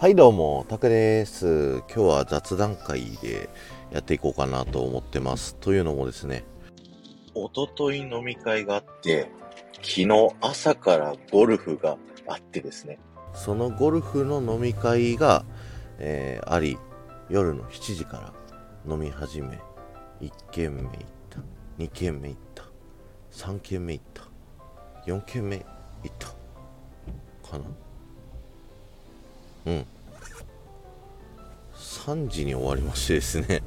はいどうも、タクです。今日は雑談会でやっていこうかなと思ってます。というのもですね、おととい飲み会があって、昨日朝からゴルフがあってですね、そのゴルフの飲み会が、えー、あり、夜の7時から飲み始め、1軒目行った、2軒目行った、3軒目行った、4軒目行ったかなうん3時に終わりましてですね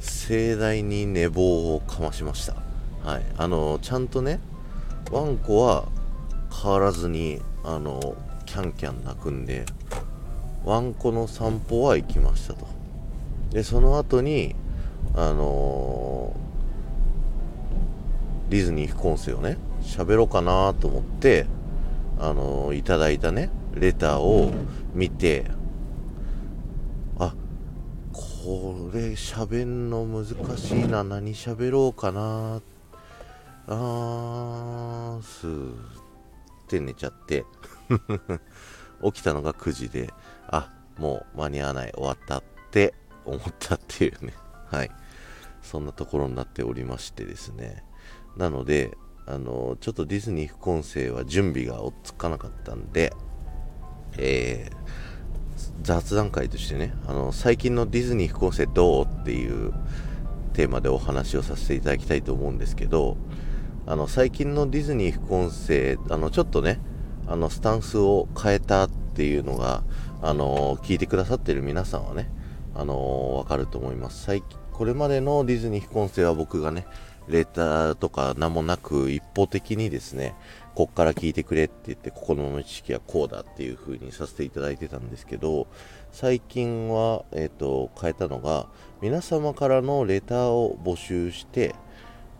盛大に寝坊をかましました。はい。あのちゃんとねワンコは変わらずにあのキャンキャン鳴くんでワンコの散歩は行きましたと。でその後にあのー、ディズニー副音声をね。喋ろうかなと思ってあのー、いただいたねレターを見てこれ喋んの難しいな。何喋ろうかな。あーすーって寝ちゃって。起きたのが9時であもう間に合わない。終わったって思ったっていうね。はい。そんなところになっておりましてですね。なのであのちょっとディズニー副音声は準備が追っつかなかったんでえー、雑談会としてね、あの、最近のディズニー副音声どうっていうテーマでお話をさせていただきたいと思うんですけど、あの、最近のディズニー副音声、あの、ちょっとね、あの、スタンスを変えたっていうのが、あの、聞いてくださってる皆さんはね、あの、わかると思います。最近、これまでのディズニー副音声は僕がね、レーターとか名もなく一方的にですね、こっから聞いてくれって言って、ここの知識はこうだっていう風にさせていただいてたんですけど、最近は、えっ、と、変えたのが、皆様からのレターを募集して、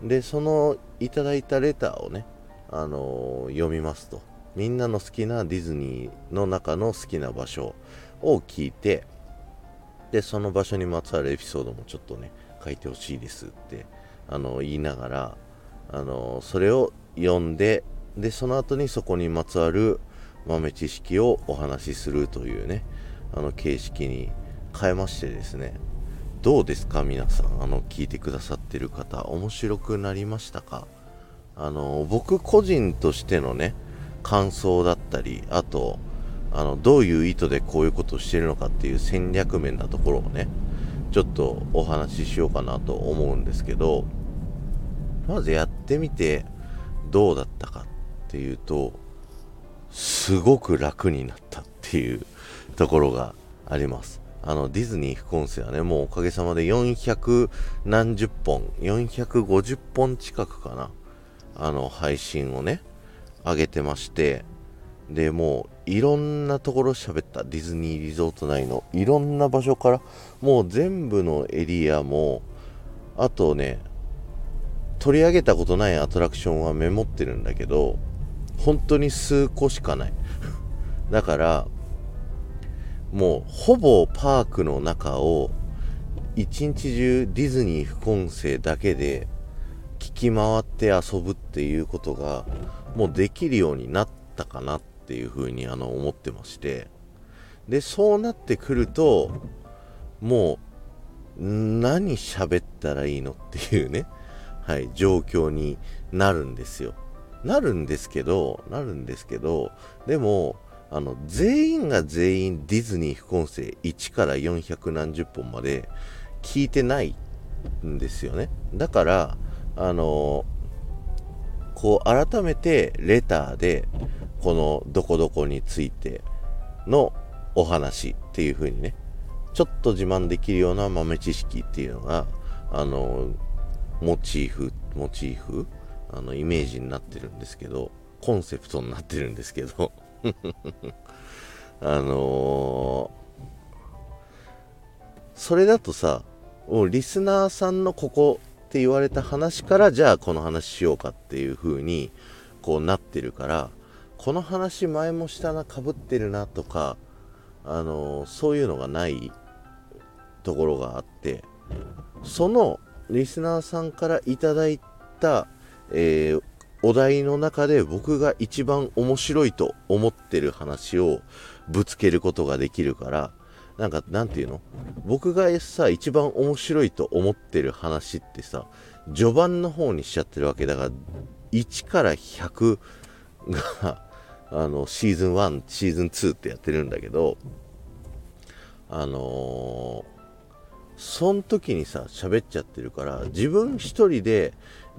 で、そのいただいたレターをね、あの、読みますと。みんなの好きなディズニーの中の好きな場所を聞いて、で、その場所にまつわるエピソードもちょっとね、書いてほしいですってあの言いながらあのそれを読んででその後にそこにまつわる豆知識をお話しするというねあの形式に変えましてですねどうですか皆さんあの聞いてくださってる方面白くなりましたか？あの僕個人としてのね感想だったりあとあのどういう意図でこういうことをしてるのかっていう戦略面なところをねちょっとお話ししようかなと思うんですけどまずやってみてどうだったかっていうとすごく楽になったっていうところがあります。あのディズニー副音声はねもうおかげさまで400何十本450本近くかなあの配信をね上げてましてでもういろんなところ喋った。ディズニーリゾート内のいろんな場所からもう全部のエリアもあとね取り上げたことないアトラクションはメモってるんだけど、本当に数個しかない。だから、もうほぼパークの中を一日中ディズニー副音声だけで聞き回って遊ぶっていうことがもうできるようになったかなっていうふうにあの思ってましてでそうなってくるともう何喋ったらいいのっていうねはい、状況になるんですよ。なるんですけど、なるんですけど、でも、あの、全員が全員ディズニー副音声1から400何十本まで聞いてないんですよね。だから、あのこう改めてレターで、このどこどこについてのお話っていう風にね、ちょっと自慢できるような豆知識っていうのが、あのモチーフ、モチーフ、あの、イメージになってるんですけど、コンセプトになってるんですけど、あのー、それだとさ、もうリスナーさんのここって言われた話から、じゃあこの話しようかっていう風に、こうなってるから、この話前もしたな、かぶってるなとか、あのー、そういうのがないところがあって、そのリスナーさんからいただいた、えー、お題の中で僕が一番面白いと思ってる話をぶつけることができるからなんかなんていうの？僕がさ一番面白いと思ってる話ってさ序盤の方にしちゃってるわけだから1から100があのシーズン1シーズン2ってやってるんだけどあのーそん時にさ喋っちゃってるから自分一人で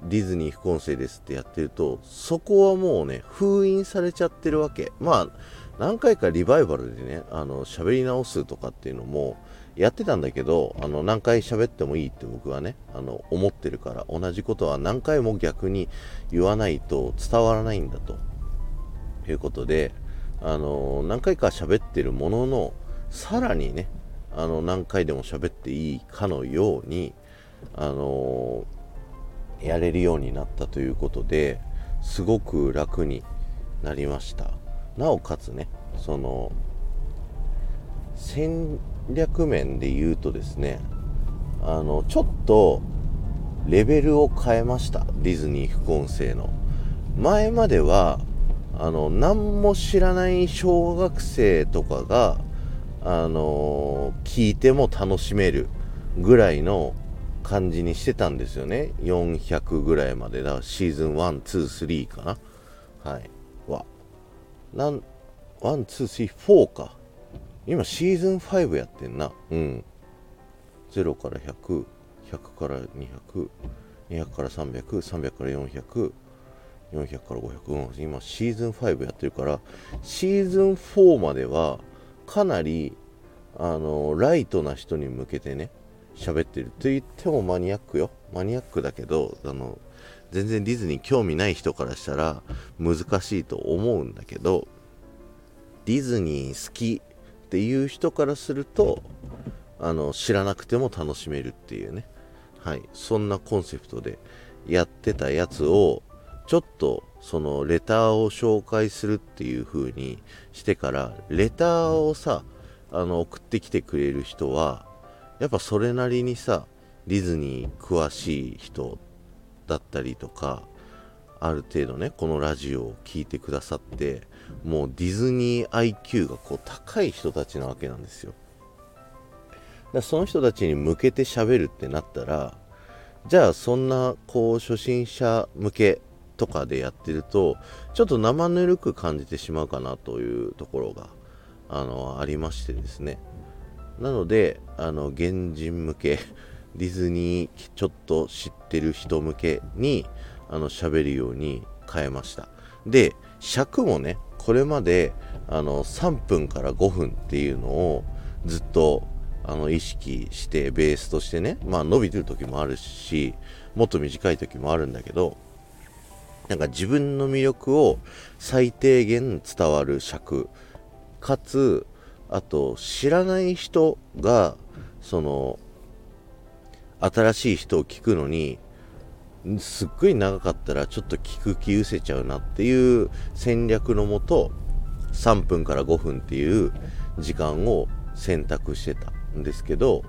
ディズニー副音声ですってやってるとそこはもうね封印されちゃってるわけ。まあ何回かリバイバルでねあの喋り直すとかっていうのもやってたんだけどあの何回喋ってもいいって僕はねあの思ってるから同じことは何回も逆に言わないと伝わらないんだと。いうことであの何回か喋ってるもののさらにねあの何回でも喋っていいかのように、あのー、やれるようになったということですごく楽になりました。なおかつねその戦略面で言うとですねあのちょっとレベルを変えました。ディズニー副音声の。前まではあの何も知らない小学生とかがあの、聞いても楽しめるぐらいの感じにしてたんですよね。400ぐらいまで。だシーズン1、2、3かな。はい。は。なん、1、2、3、4か。今シーズン5やってんな。うん。0から100、100から200、200から300、300から400、400から500、うん、今シーズン5やってるから、シーズン4までは、かなりあのライトな人に向けてね喋ってる。と言ってもマニアックよ。マニアックだけどあの全然ディズニー興味ない人からしたら難しいと思うんだけどディズニー好きっていう人からするとあの知らなくても楽しめるっていうね。はい。そんなコンセプトでやってたやつをちょっとそのレターを紹介するっていう風にしてからレターをさあの送ってきてくれる人はやっぱそれなりにさディズニー詳しい人だったりとかある程度ねこのラジオを聴いてくださってもうディズニー IQ がこう高い人たちなわけなんですよ。だその人たちに向けて喋るってなったらじゃあそんなこう初心者向けとかでやってるとちょっと生ぬるく感じてしまうかなというところがあのありましてですね。なのであの原人向け ディズニーちょっと知ってる人向けにあの喋るように変えました。で尺もねこれまであの3分から5分っていうのをずっとあの意識してベースとしてねまあ伸びてる時もあるしもっと短い時もあるんだけどなんか自分の魅力を最低限伝わる尺かつあと知らない人がその新しい人を聞くのにすっごい長かったらちょっと聞く気失せちゃうなっていう戦略のもと3分から5分っていう時間を選択してたんですけど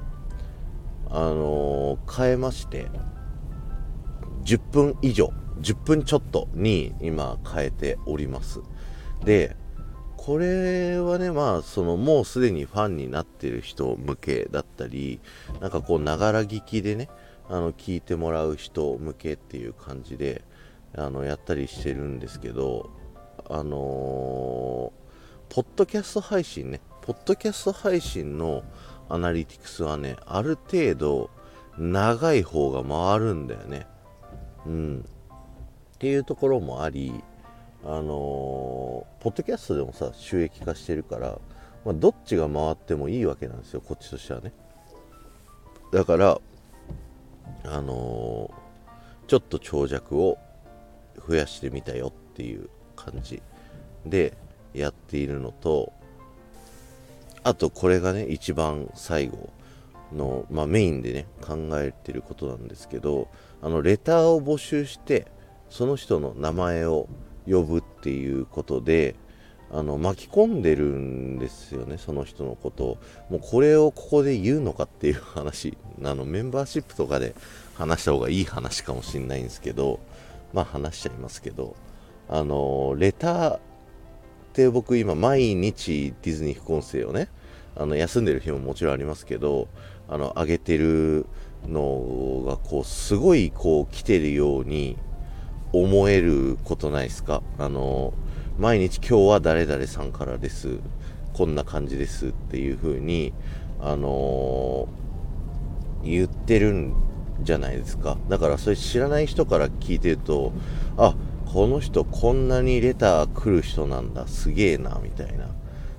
あのー、変えまして10分以上10分ちょっとに今変えております。でこれはねまあそのもうすでにファンになってる人向けだったりなんかこうながら聞きでねあの聞いてもらう人向けっていう感じであのやったりしてるんですけどあのー、ポッドキャスト配信ねポッドキャスト配信のアナリティクスはねある程度長い方が回るんだよね。うん。っていうところもありあのー、ポッドキャストでもさ収益化してるから、まあ、どっちが回ってもいいわけなんですよこっちとしてはね。だからあのー、ちょっと長尺を増やしてみたよっていう感じでやっているのとあとこれがね一番最後の、まあ、メインでね考えてることなんですけどあのレターを募集してその人の名前を呼ぶっていうことであの巻き込んでるんですよねその人のことを。もうこれをここで言うのかっていう話あの。メンバーシップとかで話した方がいい話かもしれないんですけどまあ話しちゃいますけど、あの、レターって僕今毎日ディズニー副音声をね、あの休んでる日ももちろんありますけど、あの、上げてるのがこう、すごいこう来てるように思えることないですか？あの、毎日今日は誰々さんからです。こんな感じですっていう風に、あの、言ってるんじゃないですか。だからそれ知らない人から聞いてると、あ、この人こんなにレター来る人なんだ、すげえな、みたいな。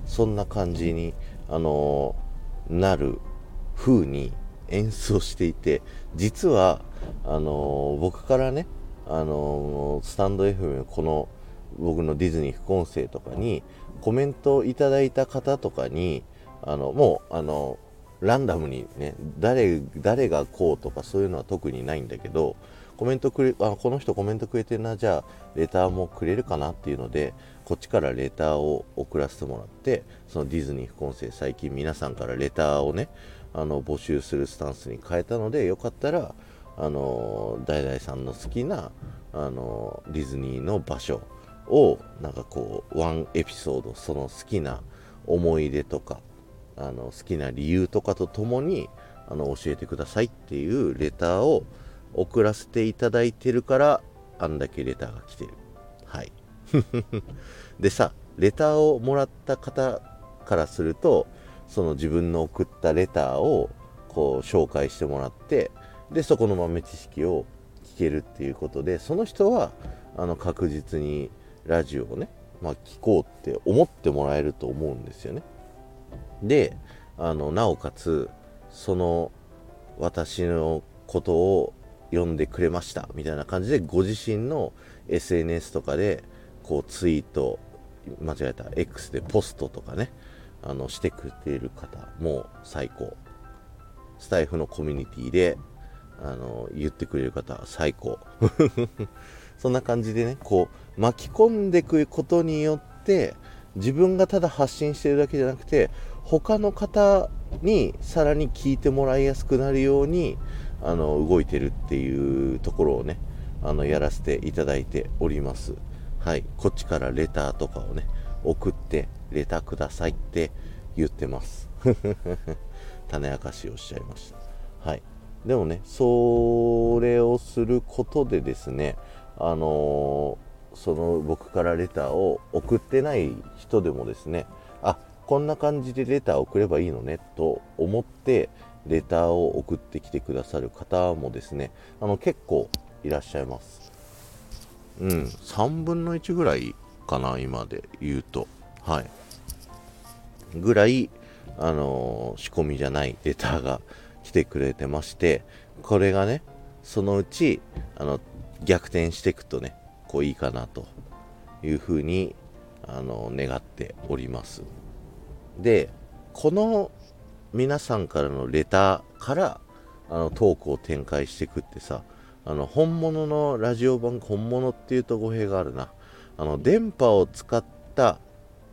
そんな感じに、あの、なる風に演奏していて、実は、あの、僕からね、あのスタンド FM この僕のディズニー副音声とかにコメントいただいた方とかにあのもうあのランダムにね誰誰がこうとかそういうのは特にないんだけどコメントくれあこの人コメントくれてるなじゃあレターもくれるかなっていうのでこっちからレターを送らせてもらってそのディズニー副音声最近皆さんからレターをねあの募集するスタンスに変えたのでよかったらあのダイさんの好きなあのディズニーの場所をなんかこうワンエピソードその好きな思い出とかあの好きな理由とかとともにあの教えてくださいっていうレターを送らせていただいてるからあんだけレターが来てる。はい。でさレターをもらった方からするとその自分の送ったレターをこう紹介してもらってでそこの豆知識を聞けるっていうことでその人はあの確実にラジオをね、まあ、聞こうって思ってもらえると思うんですよね。であのなおかつその私のことを読んでくれましたみたいな感じでご自身の SNS とかでこうツイート間違えた X でポストとかねあのしてくれている方も最高スタイフのコミュニティであの言ってくれる方最高。そんな感じでねこう巻き込んでいくことによって自分がただ発信してるだけじゃなくて他の方にさらに聞いてもらいやすくなるようにあの動いてるっていうところをねあのやらせていただいております。はい。こっちからレターとかをね送ってレターくださいって言ってます。種明かしをしちゃいました。はい。でもねそれをすることでですねあのー、その僕からレターを送ってない人でもですねあこんな感じでレターを送ればいいのねと思ってレターを送ってきてくださる方もですねあの結構いらっしゃいます。うん3分の1ぐらいかな今で言うと。はい。ぐらいあのー、仕込みじゃないレターがてくれてましてこれがねそのうちあの逆転していくとねこういいかなというふうにあの願っております。でこの皆さんからのレターからあのトークを展開していくってさあの本物のラジオ番本物っていうと語弊があるな。あの電波を使った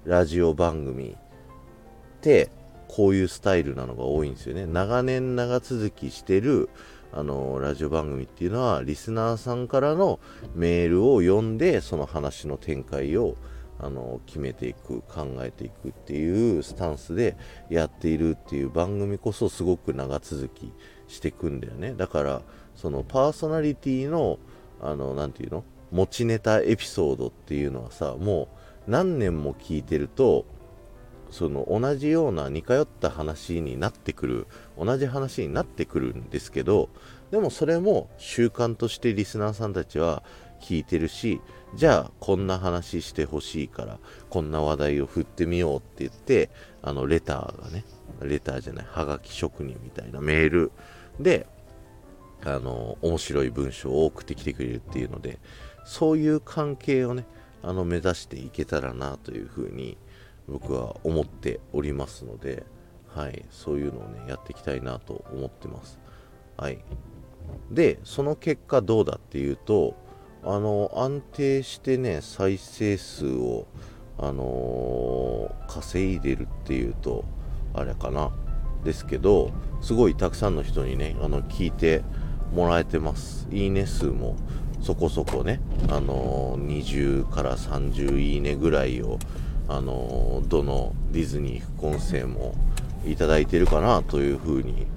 ラジオ番組ってこういうスタイルなのが多いんですよね。長年長続きしてるあのラジオ番組っていうのはリスナーさんからのメールを読んでその話の展開をあの決めていく考えていくっていうスタンスでやっているっていう番組こそすごく長続きしていくんだよね。だからそのパーソナリティのあの何て言うの？持ちネタエピソードっていうのはさもう何年も聞いてるとその同じような似通った話になってくる同じ話になってくるんですけどでもそれも習慣としてリスナーさんたちは聞いてるしじゃあこんな話してほしいからこんな話題を振ってみようって言ってあのレターがねレターじゃないはがき職人みたいなメールであの面白い文章を送ってきてくれるっていうのでそういう関係をねあの目指していけたらなというふうに僕は思っておりますので、はい、そういうのをねやっていきたいなと思ってます。はい、でその結果どうだっていうとあの安定してね再生数を、あのー、稼いでるっていうとあれかな。ですけどすごいたくさんの人にねあの聞いてもらえてます。いいね数もそこそこね、あの20から30いいねぐらいを、あのどのディズニー副音声もいただいてるかなというふうに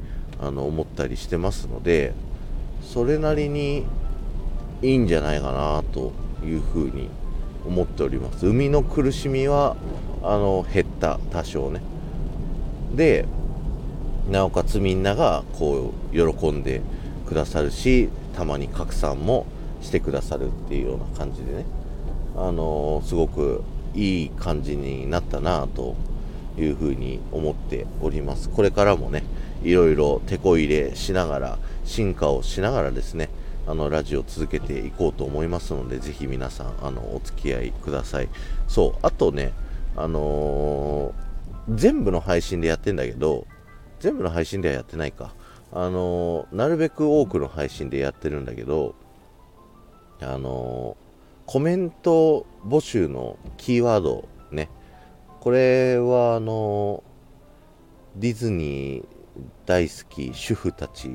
あの思ったりしてますのでそれなりにいいんじゃないかなというふうに思っております。海の苦しみはあの減った多少ね。でなおかつみんながこう喜んでくださるしたまに拡散もしてくださるっていうような感じでね。あの、すごくいい感じになったなというふうに思っております。これからもねいろいろ手こ入れしながら進化をしながらですねあのラジオ続けていこうと思いますのでぜひ皆さんあのお付き合いください。そうあとねあのー、全部の配信でやってんだけど全部の配信ではやってないか。あのー、なるべく多くの配信でやってるんだけどあの、コメント募集のキーワードね。これはあのディズニー大好き主婦たち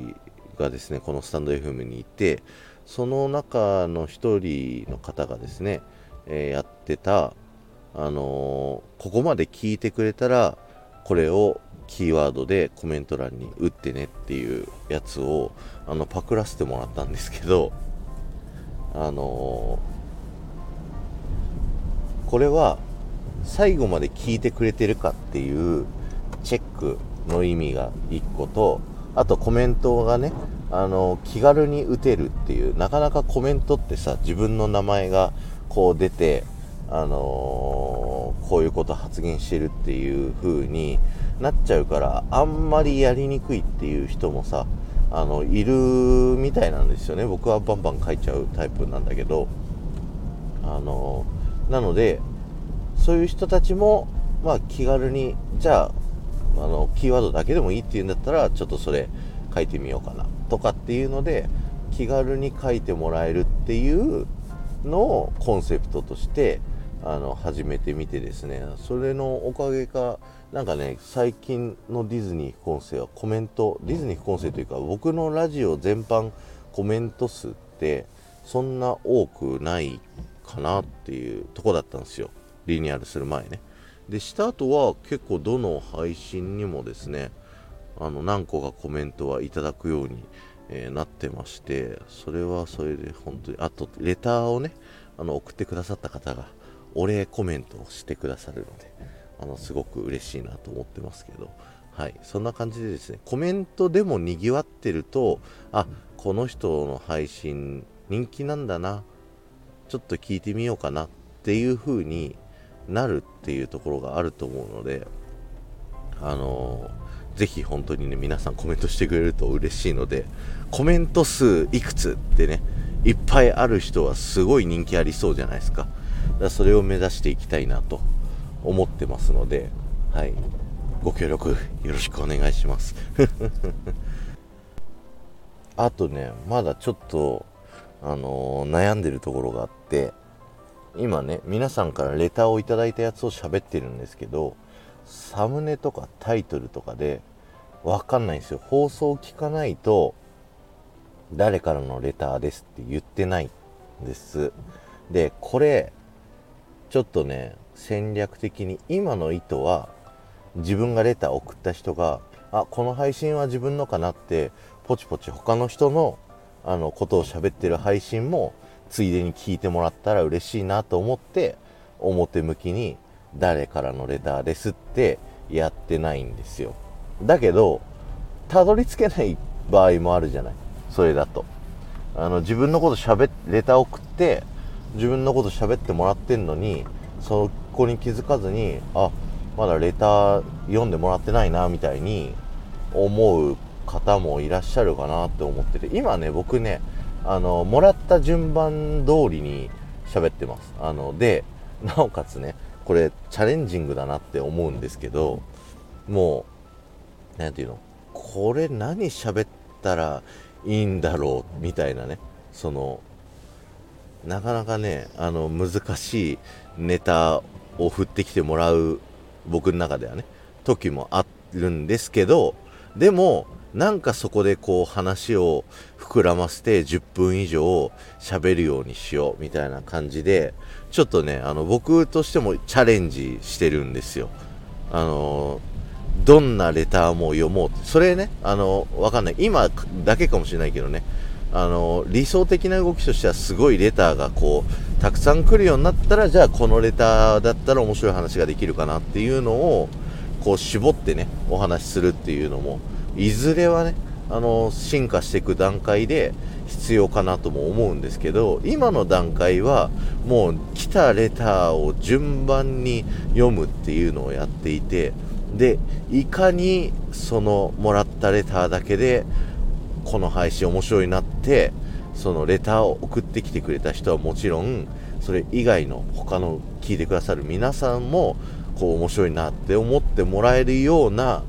がですねこのスタンド FM にいてその中の1人の方がですね、えー、やってたあのー、ここまで聞いてくれたらこれをキーワードでコメント欄に打ってねっていうやつをあのパクらせてもらったんですけどあのー、これは最後まで聞いてくれてるかっていうチェックの意味が1個とあとコメントがねあの気軽に打てるっていうなかなかコメントってさ自分の名前がこう出てあのー、こういうこと発言してるっていう風になっちゃうからあんまりやりにくいっていう人もさあのいるみたいなんですよね。僕はバンバン書いちゃうタイプなんだけどあのー、なのでそういう人たちもまあ気軽にじゃああのキーワードだけでもいいっていうんだったらちょっとそれ書いてみようかなとかっていうので気軽に書いてもらえるっていうのをコンセプトとしてあの始めてみてですね。それのおかげかなんかね最近のディズニー副音声はコメントディズニー副音声というか僕のラジオ全般コメント数ってそんな多くないかなっていうとこだったんですよ。リニューアルする前ね。でした後は結構どの配信にもですねあの何個かコメントはいただくように、え、なってましてそれはそれで本当にあとレターをねあの送ってくださった方がお礼コメントをしてくださるのであのすごく嬉しいなと思ってますけど。はい。そんな感じでですねコメントでもにぎわってるとあこの人の配信人気なんだなちょっと聞いてみようかなっていう風になるっていうところがあると思うので、あのー、ぜひ本当にね、皆さんコメントしてくれると嬉しいので、コメント数いくつってね、いっぱいある人はすごい人気ありそうじゃないですか。だからそれを目指していきたいなと思ってますので、はい。ご協力よろしくお願いします。あとね、まだちょっと、あのー、悩んでるところがあって、今ね皆さんからレターをいただいたやつを喋ってるんですけどサムネとかタイトルとかで分かんないんですよ。放送を聞かないと誰からのレターですって言ってないんです。でこれちょっとね戦略的に今の意図は自分がレター送った人があこの配信は自分のかなってポチポチ他の人のあのことを喋ってる配信もついでに聞いてもらったら嬉しいなと思って表向きに誰からのレターですってやってないんですよ。だけどたどり着けない場合もあるじゃない。それだと。あの自分のこと喋っレター送って自分のこと喋ってもらってんのにそこに気づかずにあまだレター読んでもらってないなみたいに思う方もいらっしゃるかなって思ってて今ね僕ねあのもらった順番通りに喋ってます。あのでなおかつねこれチャレンジングだなって思うんですけどもう何て言うのこれ何喋ったらいいんだろうみたいなねそのなかなかねあの難しいネタを振ってきてもらう僕の中ではね時もあるんですけどでもなんかそこでこう話を膨らませて10分以上喋るようにしようみたいな感じで、ちょっとね、あの僕としてもチャレンジしてるんですよ。あのどんなレターも読もうそれね、あの、わかんない。今だけかもしれないけどね、あの、理想的な動きとしてはすごいレターがこう、たくさん来るようになったら、じゃあこのレターだったら面白い話ができるかなっていうのを、こう絞ってね、お話しするっていうのも、いずれはね、あの、進化していく段階で必要かなとも思うんですけど、今の段階は、もう来たレターを順番に読むっていうのをやっていて、で、いかにそのもらったレターだけで、この配信面白いなって、そのレターを送ってきてくれた人はもちろん、それ以外の他の聞いてくださる皆さんも、こう面白いなって思ってもらえるような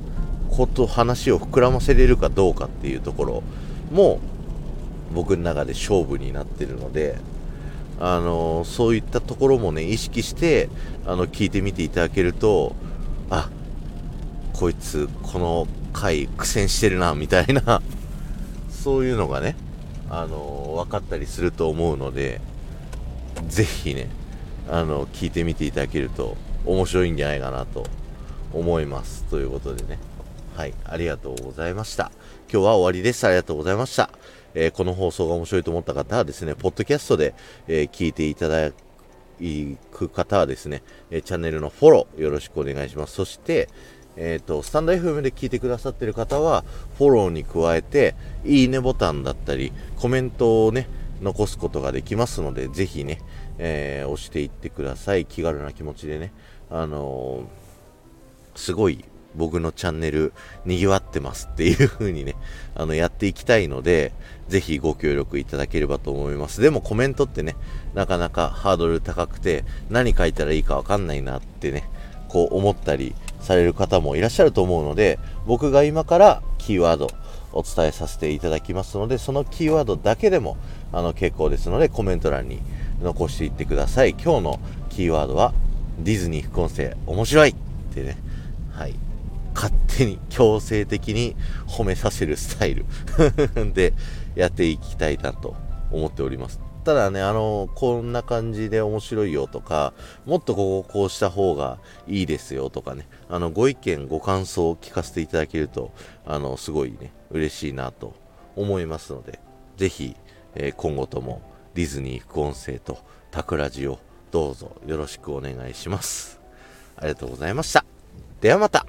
こと、話を膨らませれるかどうかっていうところも、僕の中で勝負になってるので、あのそういったところもね、意識して、あの、聞いてみていただけると、あ、こいつ、この回苦戦してるな、みたいな そういうのがね、あの分かったりすると思うので、ぜひね、あの、聞いてみていただけると面白いんじゃないかなと思います。ということでね、はい、ありがとうございました。今日は終わりです。ありがとうございました。えー、この放送が面白いと思った方はですね、ポッドキャストで、えー、聞いていただく方はですね、えチャンネルのフォローよろしくお願いします。そして、えっ、ー、と、スタンド FM で聞いてくださってる方は、フォローに加えて、いいねボタンだったり、コメントをね、残すことができますので、ぜひね、えー、押していってください。気軽な気持ちでね。あのー、すごい僕のチャンネル賑わってますっていう風にね、あの、やっていきたいので、ぜひご協力いただければと思います。でもコメントってね、なかなかハードル高くて、何書いたらいいかわかんないなってね、こう思ったりされる方もいらっしゃると思うので、僕が今からキーワードお伝えさせていただきますので、そのキーワードだけでも、あの、結構ですので、コメント欄に残していってください。今日のキーワードは、ディズニー副音声面白いってね、はい。勝手に強制的に褒めさせるスタイル でやっていきたいなと思っております。ただね、あの、こんな感じで面白いよとか、もっとこここうした方がいいですよとかね、あの、ご意見、ご感想を聞かせていただけると、あの、すごいね、嬉しいなと思いますので、ぜひ、えー、今後ともディズニー副音声とタクラジをどうぞよろしくお願いします。ありがとうございました。ではまた